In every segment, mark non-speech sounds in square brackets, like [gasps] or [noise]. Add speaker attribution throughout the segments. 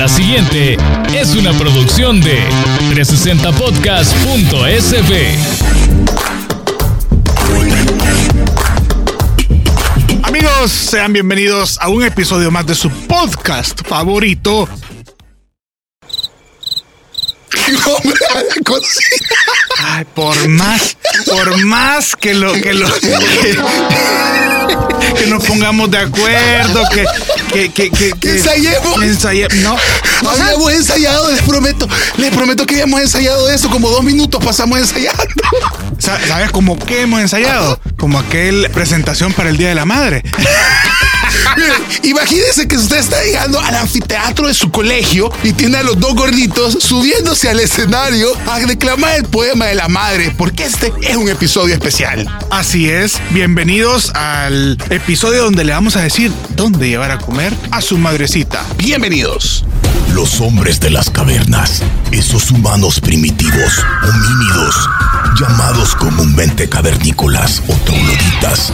Speaker 1: La siguiente es una producción de 360podcast.sb.
Speaker 2: Amigos, sean bienvenidos a un episodio más de su podcast favorito. [laughs] Ay, por más, por más que lo que lo que, que nos pongamos de acuerdo, que que que que, que
Speaker 3: Ensayemos.
Speaker 2: ensaye- no,
Speaker 3: Habíamos ensayado, les prometo, les prometo que habíamos ensayado eso, como dos minutos pasamos ensayando.
Speaker 2: sa- ¿sabes cómo que hemos ensayado? Como aquel presentación para el Día de la Madre. [laughs]
Speaker 3: Imagínense que usted está llegando al anfiteatro de su colegio y tiene a los dos gorditos subiéndose al escenario a declamar el poema de la madre, porque este es un episodio especial.
Speaker 2: Así es, bienvenidos al episodio donde le vamos a decir dónde llevar a comer a su madrecita.
Speaker 3: Bienvenidos.
Speaker 4: Los hombres de las cavernas, esos humanos primitivos, homínidos, llamados comúnmente cavernícolas o trogloditas,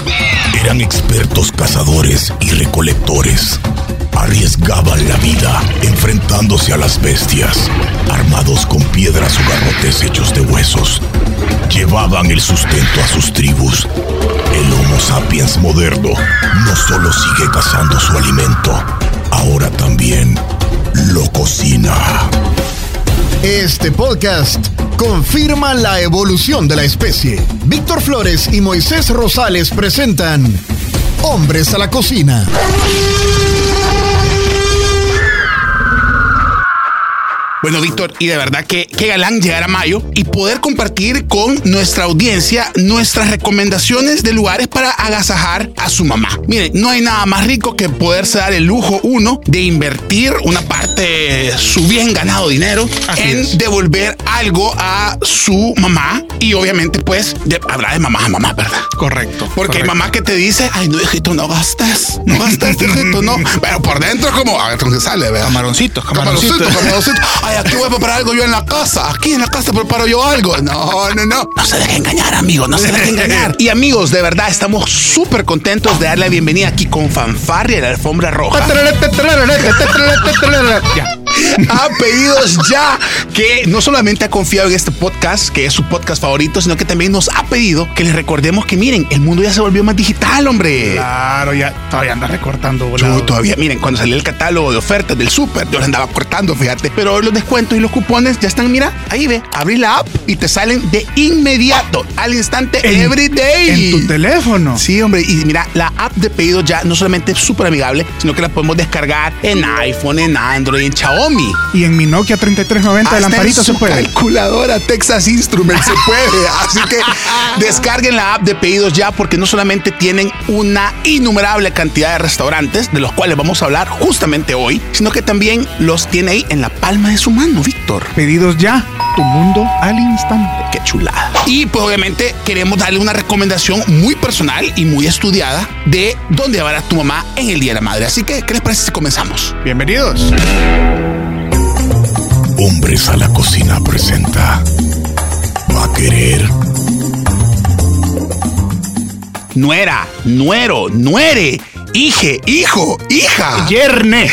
Speaker 4: eran expertos cazadores y recolectores. Arriesgaban la vida enfrentándose a las bestias, armados con piedras o garrotes hechos de huesos. Llevaban el sustento a sus tribus. El Homo sapiens moderno no solo sigue cazando su alimento, ahora también lo cocina.
Speaker 5: Este podcast confirma la evolución de la especie. Víctor Flores y Moisés Rosales presentan Hombres a la Cocina.
Speaker 3: Bueno, Víctor, y de verdad que qué galán llegar a mayo y poder compartir con nuestra audiencia nuestras recomendaciones de lugares para agasajar a su mamá. Miren, no hay nada más rico que poderse dar el lujo, uno, de invertir una parte de su bien ganado dinero
Speaker 2: Así
Speaker 3: en
Speaker 2: es.
Speaker 3: devolver algo a su mamá y obviamente pues de, habrá de mamá a mamá, ¿verdad?
Speaker 2: Correcto.
Speaker 3: Porque hay
Speaker 2: correcto.
Speaker 3: mamá que te dice, ay, no, hijito, no gastes, no gastes, hijito, no. [laughs] Pero por dentro, como, a ver, ¿cómo se sale, ¿verdad?
Speaker 2: Camaroncitos,
Speaker 3: Camaroncito,
Speaker 2: camaroncitos.
Speaker 3: camaroncito. Ay, [laughs] aquí voy a preparar algo yo en la casa. Aquí en la casa preparo yo algo. No, no, no. No se deje engañar, amigo. No se deje engañar. [laughs] Y amigos, de verdad, estamos súper contentos de darle la bienvenida aquí con fanfarria y la alfombra roja.
Speaker 2: Ya. [laughs]
Speaker 3: a pedidos ya que no solamente ha confiado en este podcast, que es su podcast favorito, sino que también nos ha pedido que les recordemos que miren, el mundo ya se volvió más digital, hombre.
Speaker 2: Claro, ya todavía anda recortando
Speaker 3: Yo todavía, miren, cuando salió el catálogo de ofertas del súper, yo lo andaba cortando, fíjate. Pero los descuentos y los cupones ya están, mira, ahí ve, abrí la app y te salen de inmediato, al instante,
Speaker 2: En-
Speaker 3: every day.
Speaker 2: En tu teléfono.
Speaker 3: Sí, hombre, y mira, la app de pedido ya no solamente es súper amigable, sino que la podemos descargar en iPhone, en Android, en Xiaomi.
Speaker 2: Y en mi Nokia 3390 de
Speaker 3: Hasta
Speaker 2: lamparito
Speaker 3: en
Speaker 2: se puede.
Speaker 3: calculadora Texas Instruments se puede. Así que [laughs] descarguen la app de pedidos ya porque no solamente tienen una innumerable cantidad de restaurantes de los cuales vamos a hablar justamente hoy, sino que también los tiene ahí en la palma de su mano, Víctor.
Speaker 2: Pedidos ya. Tu mundo al instante.
Speaker 3: Qué chulada. Y pues obviamente queremos darle una recomendación muy personal y muy estudiada de dónde llevar a tu mamá en el Día de la Madre. Así que, ¿qué les parece si comenzamos?
Speaker 2: Bienvenidos.
Speaker 4: Hombres a la cocina presenta. Va a querer.
Speaker 3: Nuera, nuero, nuere, hije, hijo, hija.
Speaker 2: Yerne.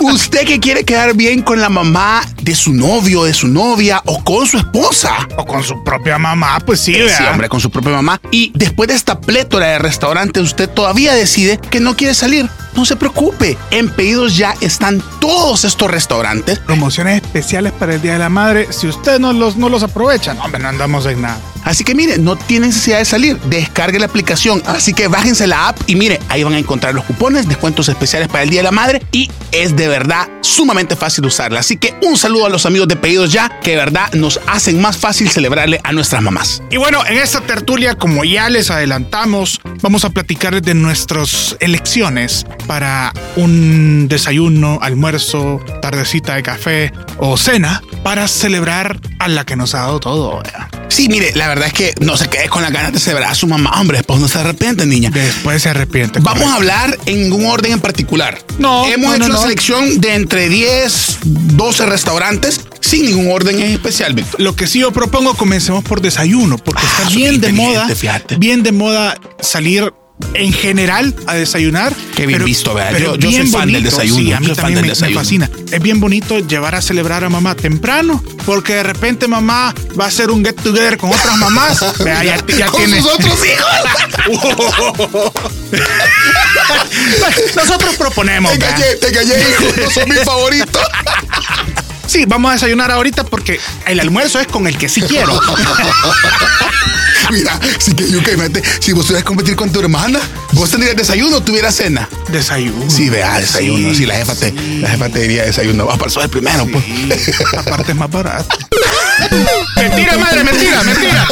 Speaker 3: Usted que quiere quedar bien con la mamá de su novio, de su novia o con su esposa.
Speaker 2: O con su propia mamá, pues sí,
Speaker 3: Sí,
Speaker 2: ¿verdad?
Speaker 3: hombre, con su propia mamá. Y después de esta plétora de restaurantes, usted todavía decide que no quiere salir. No se preocupe. En pedidos ya están todos estos restaurantes.
Speaker 2: Promociones especiales para el Día de la Madre. Si usted no los, no los aprovecha, no, hombre, no andamos en nada.
Speaker 3: Así que mire, no tiene necesidad de salir. Descargue la aplicación. Así que bájense la app y mire, ahí van a encontrar los cupones, descuentos especiales para el Día de la Madre y es de verdad sumamente fácil usarla. Así que un saludo a los amigos de Pedidos Ya, que de verdad nos hacen más fácil celebrarle a nuestras mamás.
Speaker 2: Y bueno, en esta tertulia, como ya les adelantamos, vamos a platicarles de nuestras elecciones para un desayuno, almuerzo, tardecita de café o cena para celebrar a la que nos ha dado todo. ¿verdad?
Speaker 3: Sí, mire, la verdad es que no se quede con las ganas de celebrar a su mamá. Hombre, después no se arrepiente, niña.
Speaker 2: Después se arrepiente.
Speaker 3: Vamos
Speaker 2: correcto.
Speaker 3: a hablar en un orden en particular.
Speaker 2: No,
Speaker 3: Hemos
Speaker 2: no,
Speaker 3: hecho
Speaker 2: no,
Speaker 3: una
Speaker 2: no.
Speaker 3: selección de entre 10, 12 restaurantes sin ningún orden en especial, Víctor.
Speaker 2: Lo que sí yo propongo, comencemos por desayuno, porque
Speaker 3: Ah,
Speaker 2: está bien de moda,
Speaker 3: fíjate.
Speaker 2: bien de moda salir en general a desayunar.
Speaker 3: Qué bien visto, ¿verdad?
Speaker 2: pero
Speaker 3: Yo- yo soy fan del
Speaker 2: bonito.
Speaker 3: desayuno,
Speaker 2: Sí, a mí también
Speaker 3: del
Speaker 2: me, fascina. Es bien bonito llevar a celebrar a mamá temprano, porque de repente mamá va a hacer un get together con otras mamás. [laughs] Vea, ya, ya
Speaker 3: Con
Speaker 2: tiene.
Speaker 3: sus otros hijos. [laughs]
Speaker 2: Nosotros proponemos.
Speaker 3: Te callé, te callé, hijo. No son mis favoritos.
Speaker 2: Sí, vamos a desayunar ahorita porque el almuerzo es con el que sí quiero. [laughs] [laughs]
Speaker 3: Mira, si que yo que mete, si vos tuvieras que competir con tu hermana, vos tendrías desayuno o tuvieras cena.
Speaker 2: Desayuno.
Speaker 3: Sí, vea, desayuno.
Speaker 2: Sí,
Speaker 3: Sí, la jefa te, la jefa te diría desayuno. Va para el primero, pues.
Speaker 2: Sí, aparte es más barato. [laughs] mentira, madre, mentira, mentira.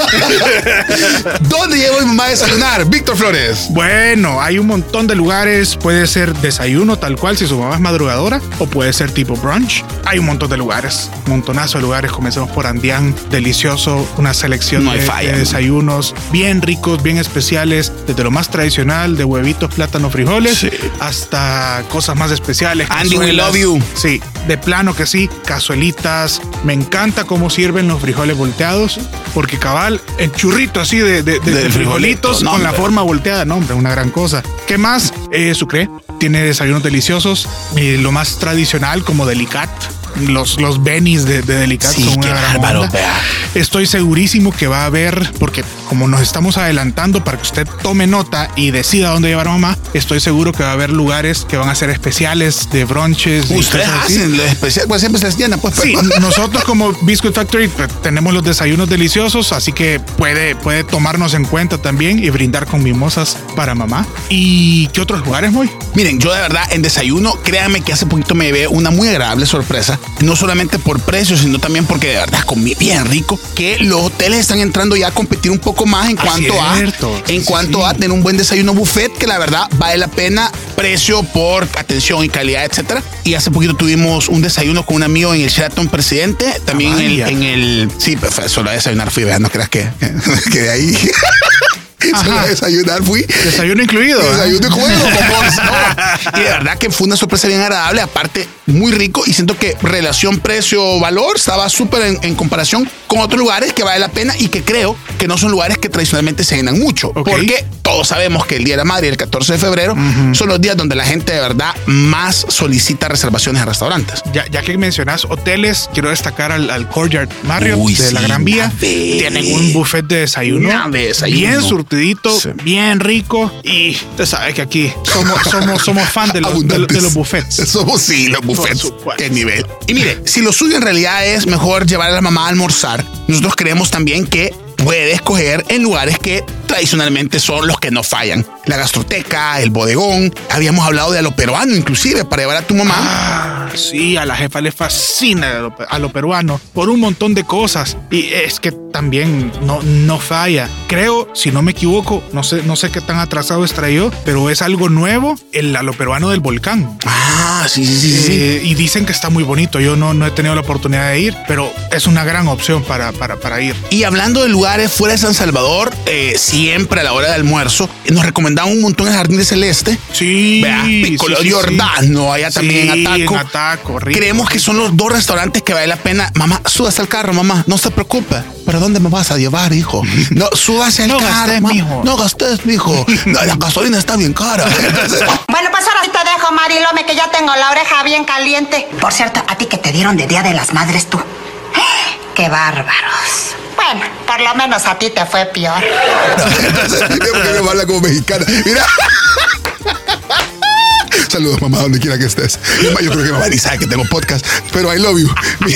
Speaker 3: ¿Dónde llevo mi mamá a desayunar? Víctor Flores.
Speaker 2: Bueno, hay un montón de lugares. Puede ser desayuno tal cual si su mamá es madrugadora o puede ser tipo brunch. Hay un montón de lugares, un montonazo de lugares. Comencemos por Andián, delicioso, una selección
Speaker 3: No
Speaker 2: de,
Speaker 3: falla.
Speaker 2: de desayunos bien ricos, bien especiales, desde lo más tradicional de huevitos, plátano, frijoles,
Speaker 3: Sí.
Speaker 2: hasta cosas más especiales.
Speaker 3: Andy, we love you.
Speaker 2: Sí, de plano que sí, cazuelitas. Me encanta cómo sirven los frijoles volteados, porque cabal, el churrito así de, de- de-
Speaker 3: Del
Speaker 2: de frijolitos
Speaker 3: no,
Speaker 2: con la forma volteada, no, hombre, una gran cosa. ¿Qué más? Eh, Sucre tiene desayunos deliciosos, eh, lo más tradicional como Delicat. Los, los benis de, de Delicat
Speaker 3: Sí, qué bárbaro.
Speaker 2: Estoy segurísimo que va a haber, porque como nos estamos adelantando para que usted tome nota y decida dónde llevar a mamá, estoy seguro que va a haber lugares que van a ser especiales de brunches. y
Speaker 3: Ustedes hacen lo especial, pues siempre se les llena, pues.
Speaker 2: Sí, [laughs] nosotros como Biscuit Factory pues, tenemos los desayunos deliciosos, así que puede, puede tomarnos en cuenta también y brindar con mimosas para mamá. ¿Y qué otros lugares, muy?
Speaker 3: Miren, yo de verdad en desayuno, créanme que hace poquito me llevé una muy agradable sorpresa, no solamente por precio, sino también porque de verdad comí bien rico, que los hoteles están entrando ya a competir un poco más en
Speaker 2: Ah,
Speaker 3: cuanto a en
Speaker 2: Sí,
Speaker 3: cuanto
Speaker 2: sí.
Speaker 3: a tener un buen desayuno buffet que la verdad vale la pena precio por atención y calidad, etcétera. Y hace poquito tuvimos un desayuno con un amigo en el Sheraton Presidente, también en el, en el sí, pues solo a desayunar fui, no creas que [laughs] que de ahí [laughs] a desayunar fui.
Speaker 2: Desayuno incluido. ¿eh?
Speaker 3: Desayuno favor. [laughs] Y de verdad que fue una sorpresa bien agradable, aparte muy rico y siento que relación precio-valor estaba súper en, en comparación con otros lugares que vale la pena y que creo que no son lugares que tradicionalmente se llenan mucho. Porque todos sabemos que el Día de la Madre y el 14 de febrero son los días donde la gente de verdad más solicita reservaciones a restaurantes.
Speaker 2: Ya, ya que mencionas hoteles, quiero destacar al, al Courtyard Marriott
Speaker 3: Uy,
Speaker 2: de la Gran Vía. Tienen un buffet de desayuno,
Speaker 3: desayuno.
Speaker 2: bien
Speaker 3: Sí.
Speaker 2: bien rico. Y usted sabe que aquí somos, somos, somos fan de los, de, de los buffets. [laughs]
Speaker 3: Somos sí, los buffets. Qué nivel. Y mire, si lo suyo en realidad es mejor llevar a la mamá a almorzar, nosotros creemos también que puede escoger en lugares que tradicionalmente son los que no fallan. La gastroteca, el bodegón. Habíamos hablado de a lo peruano, inclusive, para llevar a tu mamá.
Speaker 2: Ah, sí, a la jefa le fascina a lo, a lo peruano por un montón de cosas. Y es que también no, no falla. Creo, si no me equivoco, no sé, no sé qué tan atrasado estaré yo, pero es algo nuevo, el a lo peruano del volcán.
Speaker 3: Ah, sí, sí, sí, sí.
Speaker 2: Eh, y dicen que está muy bonito. Yo no, no he tenido la oportunidad de ir, pero es una gran opción para, para, para ir.
Speaker 3: Y hablando de lugares fuera de San Salvador, eh, siempre a la hora de almuerzo, nos recomendaban un montón el Jardín de Celeste.
Speaker 2: Sí,
Speaker 3: Vea, Piccolo
Speaker 2: sí, sí,
Speaker 3: Giordano, allá
Speaker 2: sí.
Speaker 3: también
Speaker 2: Sí,
Speaker 3: en Ataco.
Speaker 2: en Ataco, rico.
Speaker 3: Creemos que son los dos restaurantes que vale la pena. Mamá, súbase al carro, mamá, no se preocupe. ¿Pero dónde me vas a llevar, hijo? [laughs] No, súbase al
Speaker 2: No
Speaker 3: carro,
Speaker 2: gastes, mijo.
Speaker 3: No gastes, mijo. [laughs] No, la gasolina está bien cara. [laughs]
Speaker 6: Bueno, pues ahora sí te dejo, Marilome, que ya tengo la oreja bien caliente. Por cierto, a ti que te dieron de Día de las Madres tú. [gasps] ¡Qué bárbaros! Bueno, por lo menos a ti te fue peor.
Speaker 3: Porque me habla como mexicana. Mira. Saludos, mamá, donde quiera que estés. Yo creo que mamá ni sabe que tengo podcast, pero I love you. [laughs]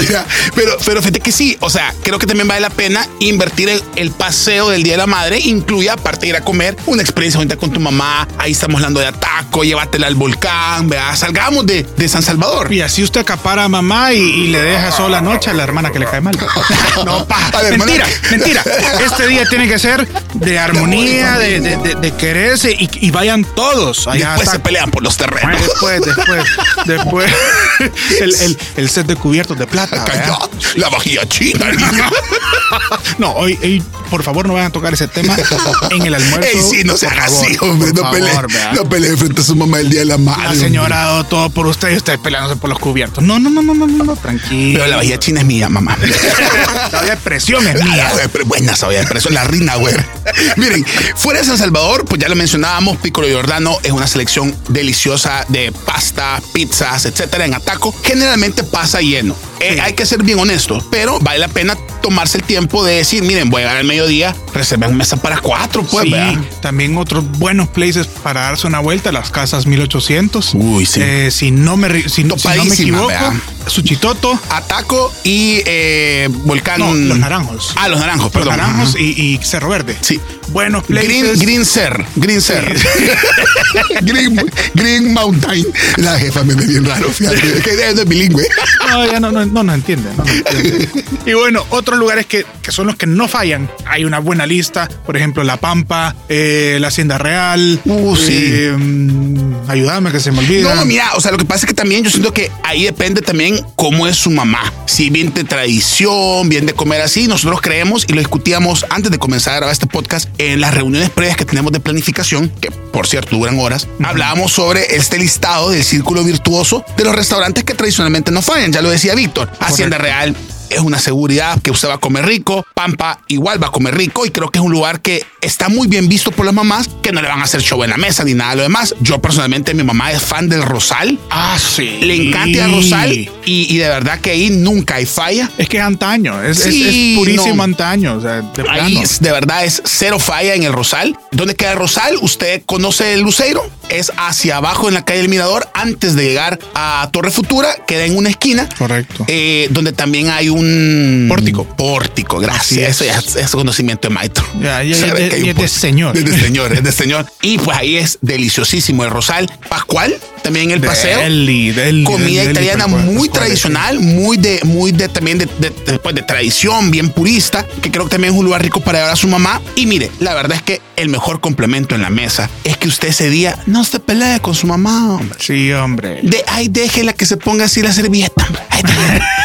Speaker 3: Mira, pero, pero fíjate que sí, o sea, creo que también vale la pena invertir el, el paseo del Día de la Madre, incluye aparte de ir a comer, una experiencia bonita con tu mamá. Ahí estamos hablando de ataco, llévatela al volcán, vea, salgamos de, de San Salvador.
Speaker 2: Y así usted acapara a mamá y, y le deja sola noche a la hermana que le cae mal. [laughs] No, pa. Mentira, mentira. Este día tiene que ser de [laughs] armonía, de, de, de- de quererse y, y vayan todos allá.
Speaker 3: Después se
Speaker 2: hasta-
Speaker 3: pelean por los terrenos.
Speaker 2: Después, después, después, [laughs] el, el, el set de cubiertos de plata.
Speaker 3: La vajilla china.
Speaker 2: No, hoy, hoy, por favor, no vayan a tocar ese tema en el almuerzo. [laughs]
Speaker 3: Ey, sí, no se
Speaker 2: por
Speaker 3: haga
Speaker 2: favor,
Speaker 3: así, hombre. No pelee,
Speaker 2: favor, ¿verdad?
Speaker 3: no frente a su mamá el día de la madre.
Speaker 2: La señora ha dado todo por usted y usted peleándose por los cubiertos. No, no, no, no, no, no, no, tranquilo.
Speaker 3: Pero la vajilla china es mía, mamá. [laughs]
Speaker 2: La olla de presión es mía.
Speaker 3: Buena esa olla de presión, la reina, güey. [laughs] Miren, fuera de San Salvador, pues ya lo mencionábamos, Piccolo Giordano es una selección deliciosa de pasta, pizzas, etcétera, en Ataco. Generalmente pasa lleno. Eh, hay que ser bien honestos, pero vale la pena tomarse el tiempo de decir, miren, voy a llegar al mediodía, reserven mesa para cuatro, pues,
Speaker 2: sí, también otros buenos places para darse una vuelta, las casas 1800.
Speaker 3: Uy, sí.
Speaker 2: Eh, si no me, si, si no me equivoco,
Speaker 3: ¿verdad?
Speaker 2: Suchitoto,
Speaker 3: Ataco y eh, Volcán.
Speaker 2: No, Los Naranjos.
Speaker 3: Ah, los naranjos,
Speaker 2: Los
Speaker 3: perdón.
Speaker 2: Naranjos
Speaker 3: Ajá.
Speaker 2: y, y Cerro Verde.
Speaker 3: Sí.
Speaker 2: Buenos places.
Speaker 3: Green, Green Ser, Green Ser. [laughs] Green, Green Mountain. La jefa me ve bien raro, fíjate, que es bilingüe.
Speaker 2: No, ya no, no, no nos entiende. no nos entiende. [laughs] y bueno, otros lugares que, que son los que no fallan. Hay una buena lista. Por ejemplo, La Pampa, eh, la Hacienda Real.
Speaker 3: Uh, sí.
Speaker 2: eh, ayúdame que se me olvida.
Speaker 3: No, mira, o sea, lo que pasa es que también yo siento que ahí depende también cómo es su mamá. Si bien de tradición, bien de comer así, nosotros creemos y lo discutíamos antes de comenzar a grabar este podcast en las reuniones previas que tenemos de planificación, que por cierto duran horas, hablábamos sobre este listado del círculo virtuoso de los restaurantes que tradicionalmente no fallan. Ya lo decía Víctor, Hacienda Real es una seguridad que usted va a comer rico. Pampa igual va a comer rico y creo que es un lugar que está muy bien visto por las mamás que no le van a hacer show en la mesa ni nada de lo demás. Yo personalmente, mi mamá es fan del Rosal.
Speaker 2: Ah, sí.
Speaker 3: Le encanta el Rosal y, y de verdad que ahí nunca hay falla.
Speaker 2: Es que es antaño, es, es-
Speaker 3: Sí,
Speaker 2: es purísimo
Speaker 3: no.
Speaker 2: antaño. O sea, de
Speaker 3: Ahí es- de verdad es cero falla en el Rosal. ¿Dónde queda el Rosal? Usted conoce el Luceiro. Es hacia abajo en la calle del Mirador antes de llegar a Torre Futura. Queda en una esquina.
Speaker 2: Correcto.
Speaker 3: eh, donde también hay un
Speaker 2: Pórtico.
Speaker 3: Pórtico,
Speaker 2: Así
Speaker 3: gracias. Eso
Speaker 2: es.
Speaker 3: conocimiento de maestro.
Speaker 2: Ya, ya, ya,
Speaker 3: un
Speaker 2: es de
Speaker 3: pórtico.
Speaker 2: señor.
Speaker 3: Es de [laughs] señor, es de señor. Y pues ahí es deliciosísimo el Rosal. Pascual, también el paseo.
Speaker 2: Deli, deli,
Speaker 3: Comida
Speaker 2: deli,
Speaker 3: italiana muy tradicional, muy de, muy de también de, de- de- pues, de tradición, bien purista, que creo que también es un lugar rico para llevar a su mamá. Y mire, la verdad es que el mejor complemento en la mesa es que usted ese día no se pelee con su mamá, hombre.
Speaker 2: Sí, hombre.
Speaker 3: De, ay, déjela que se ponga así la servilleta. hombre. Ay, [laughs]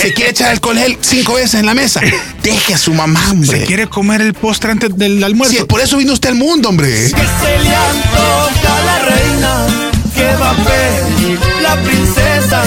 Speaker 3: se quiere echar alcohol gel cinco veces en la mesa. Deje a su mamá, hombre.
Speaker 2: Se quiere comer el postre antes del almuerzo.
Speaker 3: Sí, por eso vino usted al mundo, hombre.
Speaker 7: que se le antoja la reina que a pedir la princesa.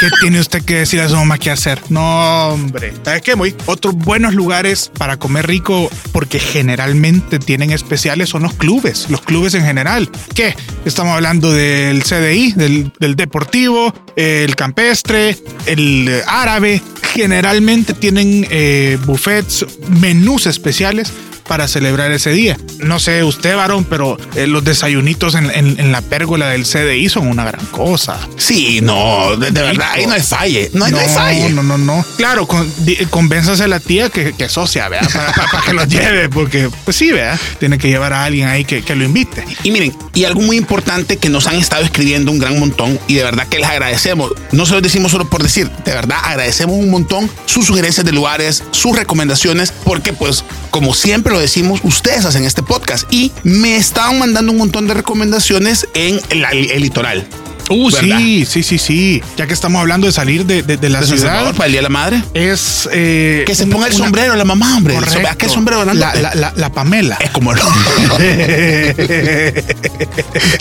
Speaker 2: ¿qué, tiene usted que decir a su mamá qué hacer? No, hombre. ¿Sabes qué, Moy? Otros buenos lugares para comer rico, porque generalmente tienen especiales, son los clubes. Los clubes en general. ¿Qué? Estamos hablando del CDI, del, del Deportivo, el Campestre, el eh, Árabe. Generalmente tienen eh, buffets, menús especiales para celebrar ese día. No sé usted, varón, pero eh, los desayunitos en, en- en la pérgola del CDI son una gran cosa.
Speaker 3: Sí, no, de, de verdad, ahí no hay falle. No, hay- no hay falle.
Speaker 2: no, no, no. Claro, con, di- convénzase a la tía que, que socia, ¿verdad? Para, para- para que los lleve, porque, pues sí, ¿verdad? Tiene que llevar a alguien ahí que, que lo invite.
Speaker 3: Y miren, y algo muy importante que nos han estado escribiendo un gran montón y de verdad que les agradecemos. No se lo decimos solo por decir, de verdad agradecemos un montón sus sugerencias de lugares, sus recomendaciones, porque pues como siempre lo decimos, ustedes hacen este podcast y me estaban mandando un montón de recomendaciones en el, el litoral.
Speaker 2: Uh,
Speaker 3: ¿Verdad?
Speaker 2: sí, sí, sí, sí. Ya que estamos hablando de salir de, de- de la
Speaker 3: De
Speaker 2: ciudad,
Speaker 3: Salvador para el Día de la Madre.
Speaker 2: es... eh,
Speaker 3: Que se
Speaker 2: una-
Speaker 3: ponga el sombrero la mamá, hombre.
Speaker 2: Correcto.
Speaker 3: ¿A qué sombrero
Speaker 2: la, la, la, la Pamela.
Speaker 3: Es como lo.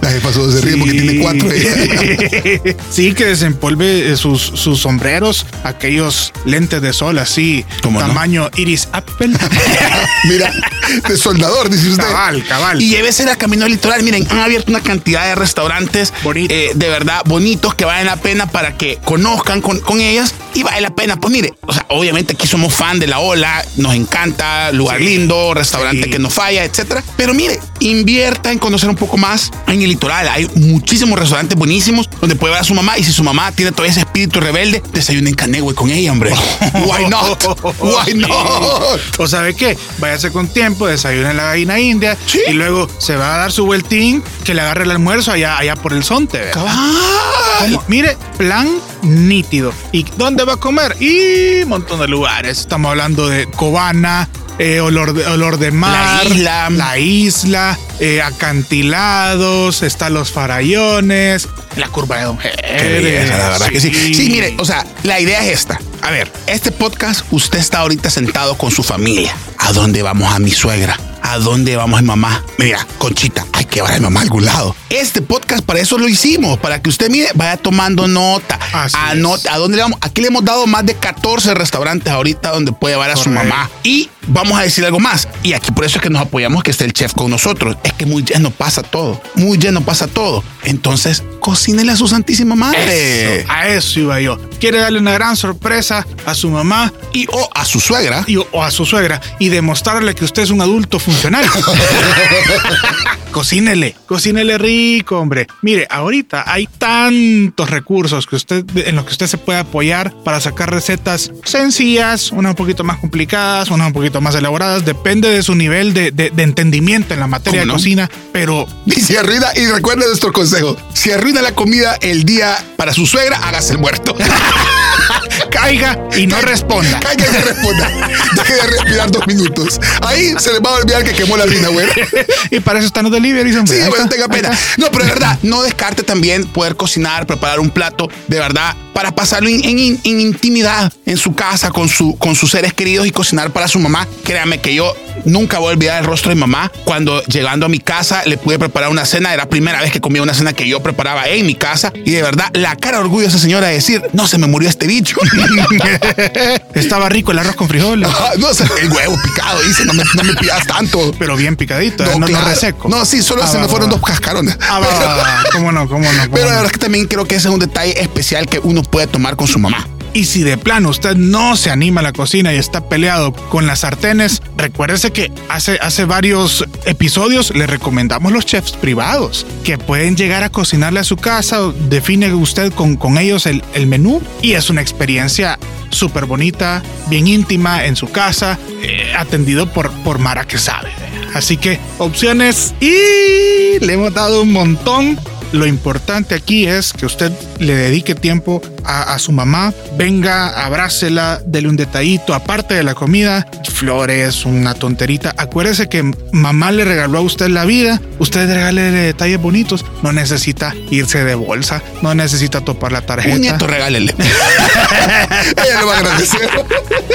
Speaker 3: La jefa solo se ríe porque tiene cuatro. [laughs]
Speaker 2: sí, que desempolve eh, sus, sus sombreros, aquellos lentes de sol así,
Speaker 3: ¿Cómo no?
Speaker 2: tamaño iris apple. [laughs]
Speaker 3: Mira, de soldador, dice usted.
Speaker 2: Cabal, cabal.
Speaker 3: Y llévese a Camino al Litoral. Miren, han abierto una cantidad de restaurantes
Speaker 2: Bonito.
Speaker 3: eh, de verdad bonitos que valen la pena para que conozcan con, con ellas y vale la pena. Pues mire, o sea, obviamente aquí somos fan de la ola, nos encanta, lugar lindo, restaurante
Speaker 2: Sí.
Speaker 3: que no falla, etcétera. Pero mire, invierta en conocer un poco más en el litoral. Hay muchísimos restaurantes buenísimos donde puede ver a su mamá y si su mamá tiene todavía ese espíritu rebelde, desayunen canegüe con ella, hombre. [laughs] Why not? Why not?
Speaker 2: ¿O sabe qué? Váyase con tiempo, desayune en la gallina india
Speaker 3: Sí.
Speaker 2: y luego se va a dar su vueltín que le agarre el almuerzo allá, allá por el. Como- Mire, plan nítido. ¿Y dónde va a comer? Y un montón de lugares. Estamos hablando de Cobana, eh, olor, de, olor de mar,
Speaker 3: La isla.
Speaker 2: la isla, eh, acantilados, están los farallones, la curva de Don
Speaker 3: Qué
Speaker 2: Jerez.
Speaker 3: la verdad que sí. Sí, mire, o sea, la idea es esta. A ver, este podcast, usted está ahorita sentado con su familia. ¿A dónde vamos a mi suegra? ¿A dónde vamos a mi mamá? Mira, Conchita, hay que llevar a mi mamá a algún lado. Este podcast para eso lo hicimos, para que usted, mire, vaya tomando nota.
Speaker 2: Así
Speaker 3: Anota, ¿A dónde le vamos? Aquí le hemos dado más de 14 restaurantes ahorita donde puede llevar a su mamá. Y vamos a decir algo más. Y aquí por eso es que nos apoyamos que esté el chef con nosotros. Es que muy lleno pasa todo. Muy lleno pasa todo. Entonces, cocínele a su santísima madre.
Speaker 2: Eso, a eso iba yo. Quiere darle una gran sorpresa a su mamá
Speaker 3: y o a su suegra.
Speaker 2: y, o a su suegra y demostrarle que usted es un adulto funcional. [laughs] cocínele, cocínele rico, hombre. Mire, ahorita hay tantos recursos que usted, en los que usted se puede apoyar para sacar recetas sencillas, unas un poquito más complicadas, unas un poquito más elaboradas. Depende de su nivel de, de- de entendimiento en la materia de cocina, pero [laughs]
Speaker 3: Y si arruina, y recuerde nuestro consejo, si arruina la comida el día para su suegra, hágase el muerto. [laughs]
Speaker 2: caiga y no responda. [laughs]
Speaker 3: Caiga y no responda. Deje de respirar dos minutos. Ahí se le va a olvidar que quemó la harina, güey. [laughs]
Speaker 2: y para eso están los deliveries, hombre.
Speaker 3: Sí, bueno, tenga pena. No, pero de [laughs] verdad, no descarte también poder cocinar, preparar un plato, de verdad, para pasarlo en, en- en intimidad en su casa con, su, con sus seres queridos y cocinar para su mamá. Créame que yo nunca voy a olvidar el rostro de mi mamá. Cuando llegando a mi casa le pude preparar una cena, era la primera vez que comía una cena que yo preparaba en mi casa. Y de verdad, la cara de orgullo de esa señora de decir, no se me murió este bicho. [laughs]
Speaker 2: Estaba rico el arroz con frijoles,
Speaker 3: Ah, no, el huevo picado, dice, no me, no me pidas tanto.
Speaker 2: pero bien picadito, no, no,
Speaker 3: claro.
Speaker 2: reseco.
Speaker 3: No, sí, solo
Speaker 2: Ah,
Speaker 3: se
Speaker 2: va,
Speaker 3: me
Speaker 2: va,
Speaker 3: fueron
Speaker 2: va.
Speaker 3: dos cascarones.
Speaker 2: Ah, va. ¿Cómo no? ¿Cómo no? ¿Cómo
Speaker 3: Pero la
Speaker 2: no?
Speaker 3: verdad es que también creo que ese es un detalle especial que uno puede tomar con su mamá.
Speaker 2: Y si de plano usted no se anima a la cocina y está peleado con las sartenes, recuérdese que hace, hace varios episodios le recomendamos los chefs privados que pueden llegar a cocinarle a su casa. Define usted con, con ellos el, el menú y es una experiencia súper bonita, bien íntima en su casa, eh, atendido por, por Mara que sabe. Así que opciones y le hemos dado un montón. Lo importante aquí es que usted le dedique tiempo a, a su mamá, venga, abrácela, dele un detallito, aparte de la comida, flores, una tonterita. Acuérdese que mamá le regaló a usted la vida, usted regale detalles bonitos, no necesita irse de bolsa, no necesita topar la tarjeta.
Speaker 3: Un nieto, regálele. [laughs] Ella lo va a agradecer. [laughs]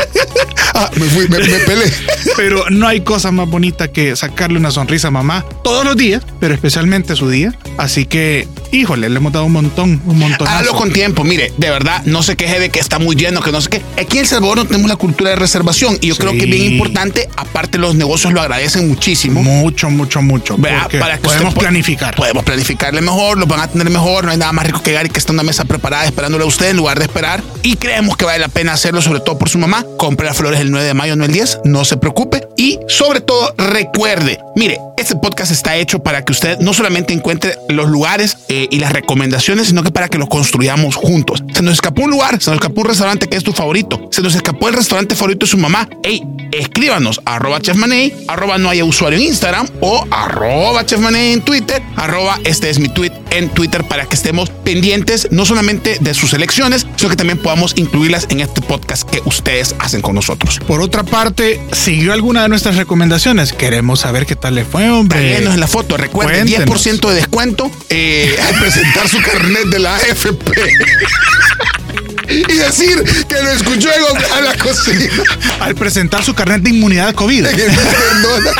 Speaker 3: ah, me fui, me, me pelé. [laughs]
Speaker 2: Pero no hay cosa más bonita que sacarle una sonrisa a mamá todos los días, pero especialmente su día. Así que, híjole, le hemos dado un montón, un montón.
Speaker 3: Hágalo con tiempo. Mire, de verdad, no se queje de que está muy lleno, que no sé qué. Aquí en El Salvador no tenemos la cultura de reservación y yo
Speaker 2: Sí.
Speaker 3: creo que es bien importante. Aparte, los negocios lo agradecen muchísimo.
Speaker 2: Mucho, mucho, mucho.
Speaker 3: Para que
Speaker 2: podemos planificar.
Speaker 3: Podemos planificarle mejor, los van a tener mejor. No hay nada más rico que llegar y que esté una mesa preparada esperándole a usted en lugar de esperar. Y creemos que vale la pena hacerlo, sobre todo por su mamá. Compre las flores el 9 de mayo, no el 10. No se preocupe. Y sobre todo, recuerde, mire, este podcast está hecho para que usted no solamente encuentre los lugares eh, y las recomendaciones, sino que para que los construyamos juntos. Se nos escapó un lugar, se nos escapó un restaurante que es tu favorito, se nos escapó el restaurante favorito de su mamá. Ey, escríbanos arroba chefmaney, arroba no haya usuario en Instagram o arroba chefmaney en Twitter, arroba este es mi tweet en Twitter para que estemos pendientes no solamente de sus elecciones, sino que también podamos incluirlas en este podcast que ustedes hacen con nosotros.
Speaker 2: Por otra parte, ¿siguió alguna de nuestras recomendaciones? Queremos saber qué tal le fue, hombre.
Speaker 3: En la foto, recuerden,
Speaker 2: Cuéntenos.
Speaker 3: 10% de descuento eh, al presentar su carnet de la AFP. [laughs] y decir que lo escuchó en a la cocina.
Speaker 2: Al presentar su carnet de inmunidad COVID.
Speaker 3: Perdona.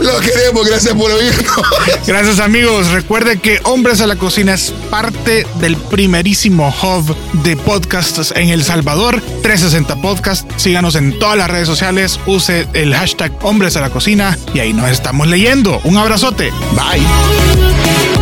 Speaker 3: Lo queremos, gracias por oírnos.
Speaker 2: Gracias amigos. Recuerde que Hombres a la Cocina es parte del primerísimo hub de podcasts en El Salvador, 360 Podcast. Síganos en todas las redes sociales, use el hashtag Hombres a la Cocina y ahí nos estamos leyendo. Un abrazote.
Speaker 3: Bye.